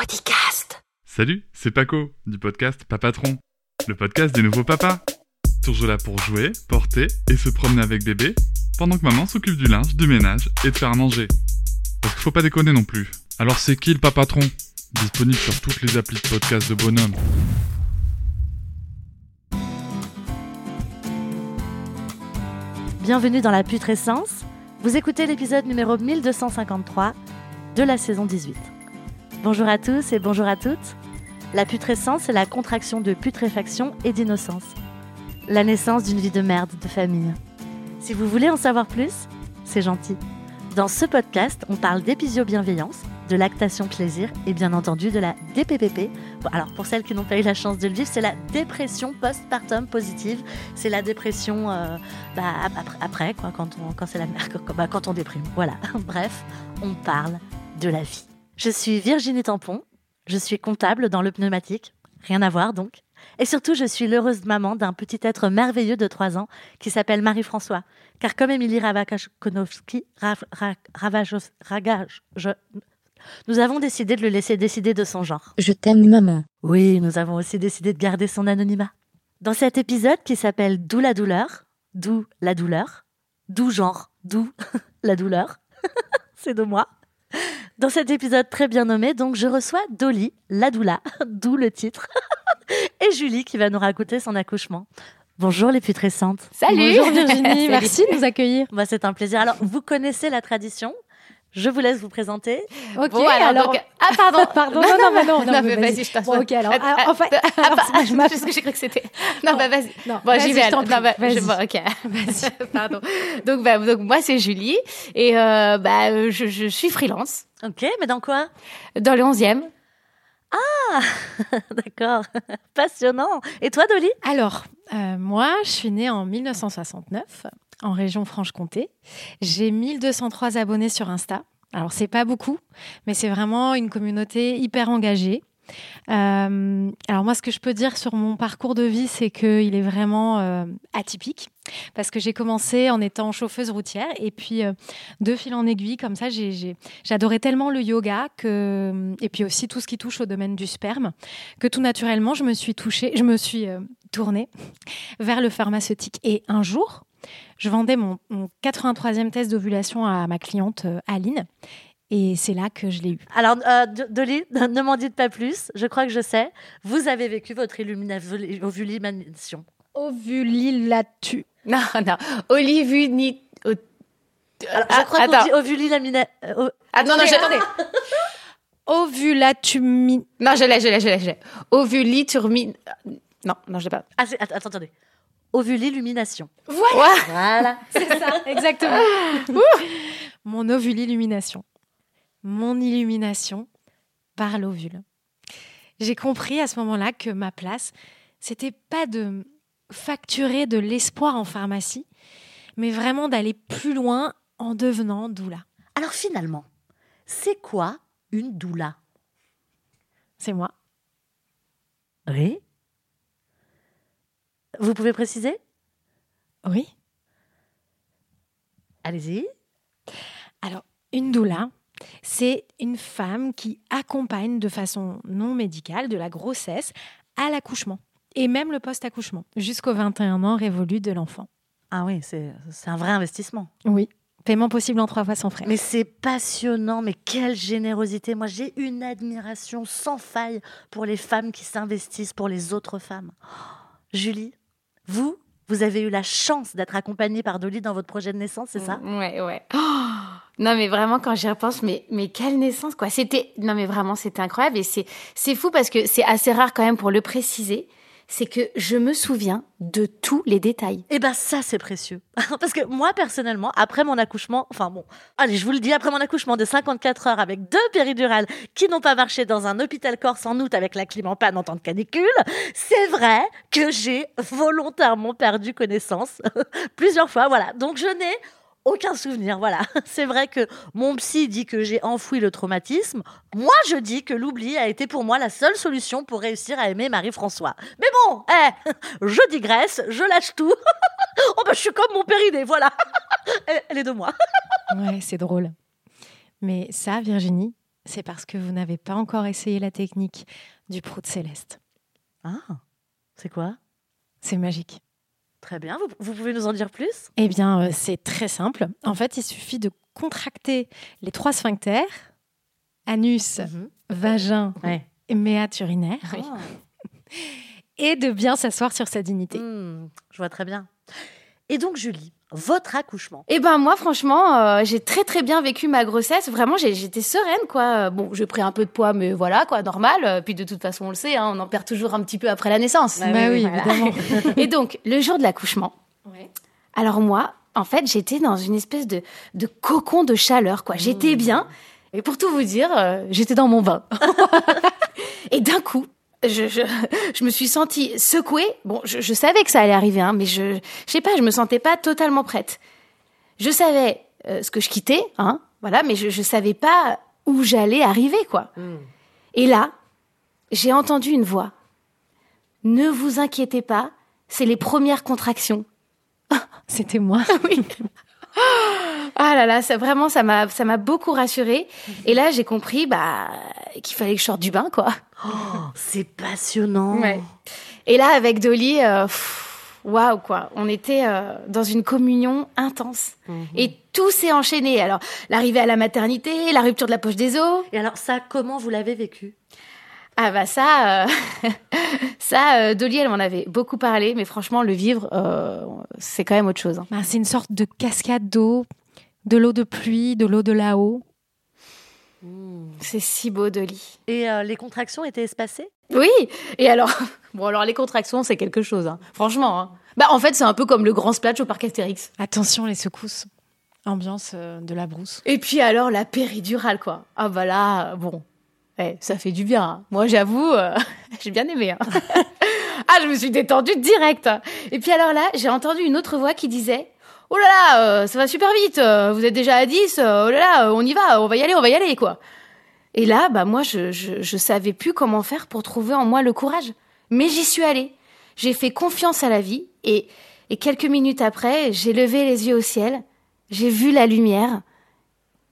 Parodicast. Salut, c'est Paco du podcast Papatron, le podcast des nouveaux papas. Toujours là pour jouer, porter et se promener avec bébé, pendant que maman s'occupe du linge, du ménage et de faire à manger. Parce qu'il faut pas déconner non plus. Alors c'est qui le Papatron Disponible sur toutes les applis de podcast de bonhomme. Bienvenue dans la putrescence. Vous écoutez l'épisode numéro 1253 de la saison 18. Bonjour à tous et bonjour à toutes. La putrescence est la contraction de putréfaction et d'innocence. La naissance d'une vie de merde de famille. Si vous voulez en savoir plus, c'est gentil. Dans ce podcast, on parle d'épisio-bienveillance, de lactation plaisir et bien entendu de la DPPP. Alors pour celles qui n'ont pas eu la chance de le vivre, c'est la dépression postpartum positive. C'est la dépression euh, bah, ap- après, quoi, quand, on, quand c'est bah, quand on déprime. Voilà. Bref, on parle de la vie. Je suis Virginie Tampon. Je suis comptable dans le pneumatique. Rien à voir donc. Et surtout, je suis l'heureuse maman d'un petit être merveilleux de 3 ans qui s'appelle Marie-François. Car comme Émilie Ravachkovski, Rav- Ra- Ravajos- Ragage, je- nous avons décidé de le laisser décider de son genre. Je t'aime, maman. Oui, nous avons aussi décidé de garder son anonymat. Dans cet épisode qui s'appelle D'où la douleur, d'où la douleur, d'où genre, d'où la douleur, c'est de moi. Dans cet épisode très bien nommé, donc, je reçois Dolly, la doula, d'où le titre, et Julie qui va nous raconter son accouchement. Bonjour les putrescentes. Salut Bonjour Virginie, Salut. merci de nous accueillir. Bah, c'est un plaisir. Alors, vous connaissez la tradition? Je vous laisse vous présenter. Ok, Bon, alors, donc- Ah, pardon Pardon, non, non, non, non, Non, mais mais vas-y. je t'en Bon, ok, alors, Ah, ah, ah, enfin, ah, ah, je ah, m'appelle- Parce que j'ai cru que c'était... Non, bah vas-y. Non, Bon, vas-y, j'y vais. je. Non, prie, bah, je- vas-y. bon, ok. Pardon. Donc, bah, donc, moi, c'est Julie. Et euh, bah, je, je suis freelance Ok, mais dans quoi? Dans le 11e. D'accord. Passionnant. Et toi, Dolly? Alors, euh, moi, je suis née en 1969 en région Franche-Comté. J'ai 1203 abonnés sur Insta. Alors, c'est pas beaucoup, mais c'est vraiment une communauté hyper engagée. Euh, alors moi, ce que je peux dire sur mon parcours de vie, c'est qu'il est vraiment euh, atypique parce que j'ai commencé en étant chauffeuse routière et puis euh, de fil en aiguille, comme ça, j'ai- j'adorais tellement le yoga que et puis aussi tout ce qui touche au domaine du sperme que tout naturellement, je me suis touchée, je me suis euh, tournée vers le pharmaceutique. Et un jour, je vendais mon, mon 83e test d'ovulation à ma cliente euh, Aline. Et c'est là que je l'ai eu. Alors, euh, Do- Dolly, ne m'en dites pas plus. Je crois que je sais. Vous avez vécu votre ovulisation. Ovulilatu. Non, non. Olivier ni... au- Alors, Ah, je crois qu'on dit ovulilamina... euh, o- Ah non, non, attendez. Ovulatumine. Non, je l'ai, je l'ai, je l'ai, je l'ai. Ovuliturmine... Non, non, je l'ai pas. Ah, attends, attendez. Ovulilumination. Voilà. Voilà. C'est ça, exactement. Mon ovulillumination. Mon illumination par l'ovule. J'ai compris à ce moment-là que ma place, c'était pas de facturer de l'espoir en pharmacie, mais vraiment d'aller plus loin en devenant doula. Alors, finalement, c'est quoi une doula? C'est moi. Oui. Vous pouvez préciser? Oui. Allez-y. Alors, une doula, c'est une femme qui accompagne de façon non médicale de la grossesse à l'accouchement et même le post-accouchement jusqu'aux 21 ans révolus de l'enfant. Ah oui, c'est un vrai investissement. Oui. Paiement possible en trois fois sans frais. Mais c'est passionnant, mais quelle générosité. Moi, j'ai une admiration sans faille pour les femmes qui s'investissent pour les autres femmes. Oh, Julie, vous, vous avez eu la chance d'être accompagnée par Dolly dans votre projet de naissance, c'est ça? Ouais, ouais. Oh non, mais vraiment, quand j'y repense, mais, mais quelle naissance, quoi. C'était, non, mais vraiment, c'était incroyable. Et c'est, c'est fou parce que c'est assez rare quand même pour le préciser. C'est que je me souviens de tous les détails. Eh ben ça c'est précieux. Parce que moi personnellement, après mon accouchement, enfin bon, allez je vous le dis, après mon accouchement de 54 heures avec deux péridurales qui n'ont pas marché dans un hôpital corse en août avec la clim en panne en temps de canicule, c'est vrai que j'ai volontairement perdu connaissance plusieurs fois. Voilà, donc je n'ai aucun souvenir, voilà. C'est vrai que mon psy dit que j'ai enfoui le traumatisme. Moi, je dis que l'oubli a été pour moi la seule solution pour réussir à aimer Marie-François. Mais bon, eh, je digresse, je lâche tout. oh ben, je suis comme mon périnée, voilà. Elle, elle est de moi. Ouais, c'est drôle. Mais ça, Virginie, c'est parce que vous n'avez pas encore essayé la technique du prout céleste. Ah, c'est quoi? C'est magique. Très bien, vous, vous pouvez nous en dire plus? Eh bien, euh, c'est très simple. En fait, il suffit de contracter les trois sphincters, anus, vagin Ouais. et méate urinaire, Ah. et de bien s'asseoir sur sa dignité. Hmm, je vois très bien. Et donc, Julie, votre accouchement. Eh ben moi franchement, euh, j'ai très très bien vécu ma grossesse. Vraiment, j'ai- j'étais sereine quoi. Euh, Bon, j'ai pris un peu de poids, mais voilà quoi, normal. Euh, Puis de toute façon, on le sait, hein, on en perd toujours un petit peu après la naissance. Bah oui, voilà. évidemment. Et donc le jour de l'accouchement. Alors moi, en fait, j'étais dans une espèce de, de cocon de chaleur, quoi. J'étais bien. Et pour tout vous dire, euh, j'étais dans mon bain. et d'un coup, je, je, je me suis sentie secouée. Bon, je, je savais que ça allait arriver, hein, mais je, je sais pas, je me sentais pas totalement prête. Je savais euh, ce que je quittais, hein, voilà, mais je, je savais pas où j'allais arriver, quoi. Et là, j'ai entendu une voix. Ne vous inquiétez pas, c'est les premières contractions. C'était moi. Oui. Ah là là, ça vraiment ça m'a ça m'a beaucoup rassurée. Et là, j'ai compris bah qu'il fallait que je sorte du bain quoi. Oh, c'est passionnant. Ouais. Et là avec Dolly euh, waouh quoi, on était euh, dans une communion intense. Et tout s'est enchaîné. Alors, l'arrivée à la maternité, la rupture de la poche des os. Et alors, ça, comment vous l'avez vécu? Ah bah ça, euh, ça, euh, Dolly, elle m'en avait beaucoup parlé, mais franchement, le vivre, euh, c'est quand même autre chose. hein. Bah, c'est une sorte de cascade d'eau, de l'eau de pluie, de l'eau de là-haut. C'est si beau, Dolly. Et euh, les contractions étaient espacées? Oui. Et alors, bon alors les contractions, c'est quelque chose. Hein. Franchement. Hein. Bah en fait, c'est un peu comme le grand splash au parc Astérix. Attention les secousses. Ambiance euh, de la brousse. Et puis alors la péridurale, quoi. Ah bah là, bon, eh, ça fait du bien. hein. Moi, j'avoue, euh, j'ai bien aimé. hein. ah, je me suis détendue direct. Et puis alors là, j'ai entendu une autre voix qui disait. Oh là là, euh, ça va super vite, euh, vous êtes déjà à 10, euh, oh là là, euh, on y va, on va y aller, on va y aller, quoi. Et là, bah moi, je, je, je savais plus comment faire pour trouver en moi le courage. Mais j'y suis allée. J'ai fait confiance à la vie et, et quelques minutes après, j'ai levé les yeux au ciel, j'ai vu la lumière,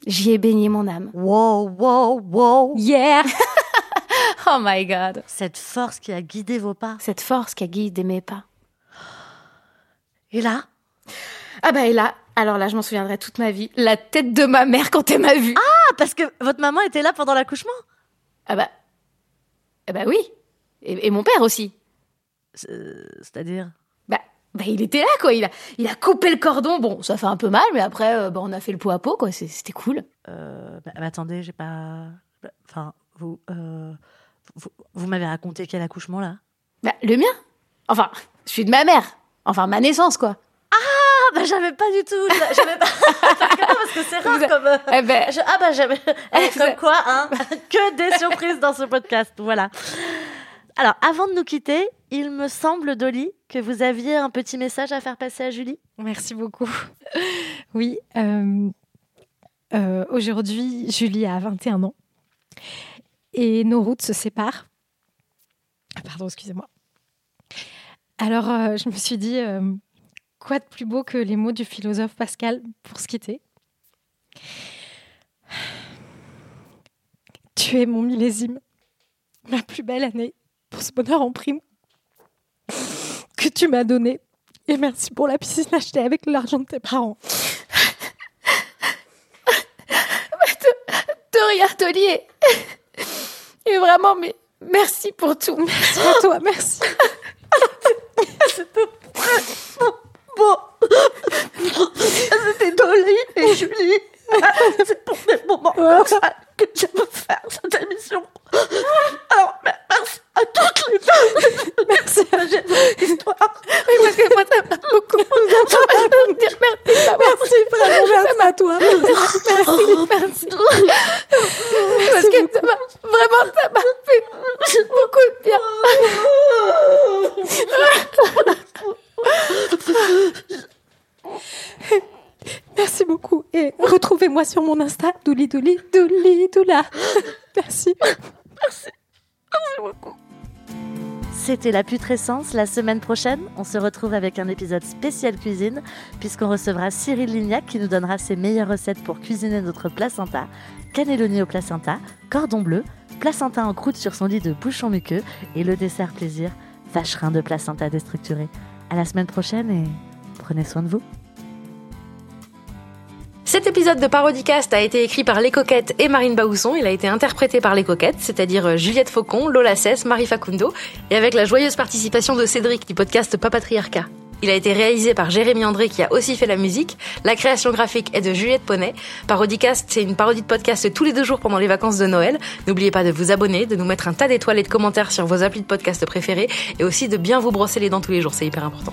j'y ai baigné mon âme. Wow, wow, wow Yeah! oh my god. Cette force qui a guidé vos pas. Cette force qui a guidé mes pas. Et là? Ah bah et là, alors là, je m'en souviendrai toute ma vie. La tête de ma mère quand elle m'a vue. Ah, parce que votre maman était là pendant l'accouchement? Ah bah. Ah bah oui. Et, et mon père aussi. C'est-à-dire? Bah, bah il était là quoi. Il a, il a coupé le cordon. Bon, ça fait un peu mal, mais après, euh, bah, on a fait le pot à pot quoi. C'était cool. euh, bah, bah, Attendez, j'ai pas... bah, Enfin, vous... euh, Vous, vous m'avez raconté quel accouchement, là? Bah, le mien. Enfin, je suis de ma mère. Enfin, ma naissance quoi. Ah, bah j'avais pas du tout... J'avais pas... parce, que, c'est rare comme... euh, Eh ben, je- Ah bah j'avais... Eh, comme quoi, hein Que des surprises dans ce podcast, voilà. Alors, avant de nous quitter, il me semble, Dolly, que vous aviez un petit message à faire passer à Julie. Merci beaucoup. Oui, euh, euh, aujourd'hui, Julie a 21 ans et nos routes se séparent. Ah, Pardon, excusez-moi. Alors, euh, je me suis dit, euh, quoi de plus beau que les mots du philosophe Pascal pour se quitter? Tu es mon millésime, ma plus belle année pour ce bonheur en prime que tu m'as donné. Et merci pour la piscine achetée avec l'argent de tes parents. Dolly. Et, et vraiment, mais merci pour tout. Merci à toi, merci. Julie, c'est pour des moments comme ça que j'aime faire cette émission. Alors, merci à toutes les femmes. Merci à beaucoup. Merci. Merci à toi. Oh, douli douli douli doula. Merci. Merci. Merci beaucoup. C'était la putrescence. La semaine prochaine, on se retrouve avec un épisode spécial cuisine, puisqu'on recevra Cyril Lignac qui nous donnera ses meilleures recettes pour cuisiner notre placenta, cannelloni au placenta, cordon bleu, placenta en croûte sur son lit de bouchon muqueux et le dessert plaisir, vacherin de placenta déstructuré. À la semaine prochaine et prenez soin de vous. Cet épisode de Parodicast a été écrit par Les Coquettes et Marine Baousson. Il a été interprété par Les Coquettes, c'est-à-dire euh, Juliette Faucon, Lola Cesse, Marie Facundo, et avec la joyeuse participation de Cédric du podcast Papatriarcat. Il a été réalisé par Jérémy André qui a aussi fait la musique. La création graphique est de Juliette Poney. Parodicast, c'est une parodie de podcast tous les deux jours pendant les vacances de Noël. N'oubliez pas de vous abonner, de nous mettre un tas d'étoiles et de commentaires sur vos applis de podcast préférés et aussi de bien vous brosser les dents tous les jours, c'est hyper important.